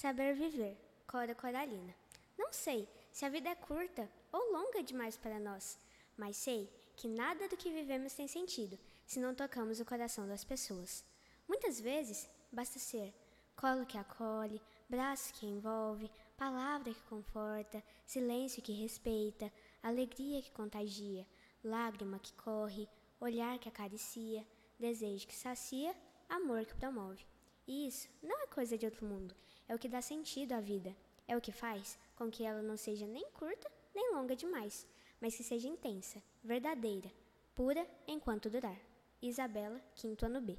Saber viver, Cora Coralina. Não sei se a vida é curta ou longa demais para nós, mas sei que nada do que vivemos tem sentido se não tocamos o coração das pessoas. Muitas vezes basta ser colo que acolhe, braço que envolve, palavra que conforta, silêncio que respeita, alegria que contagia, lágrima que corre, olhar que acaricia, desejo que sacia, amor que promove. E isso não é coisa de outro mundo, é o que dá sentido à vida, é o que faz com que ela não seja nem curta nem longa demais, mas que seja intensa, verdadeira, pura enquanto durar. Isabela, quinto ano B.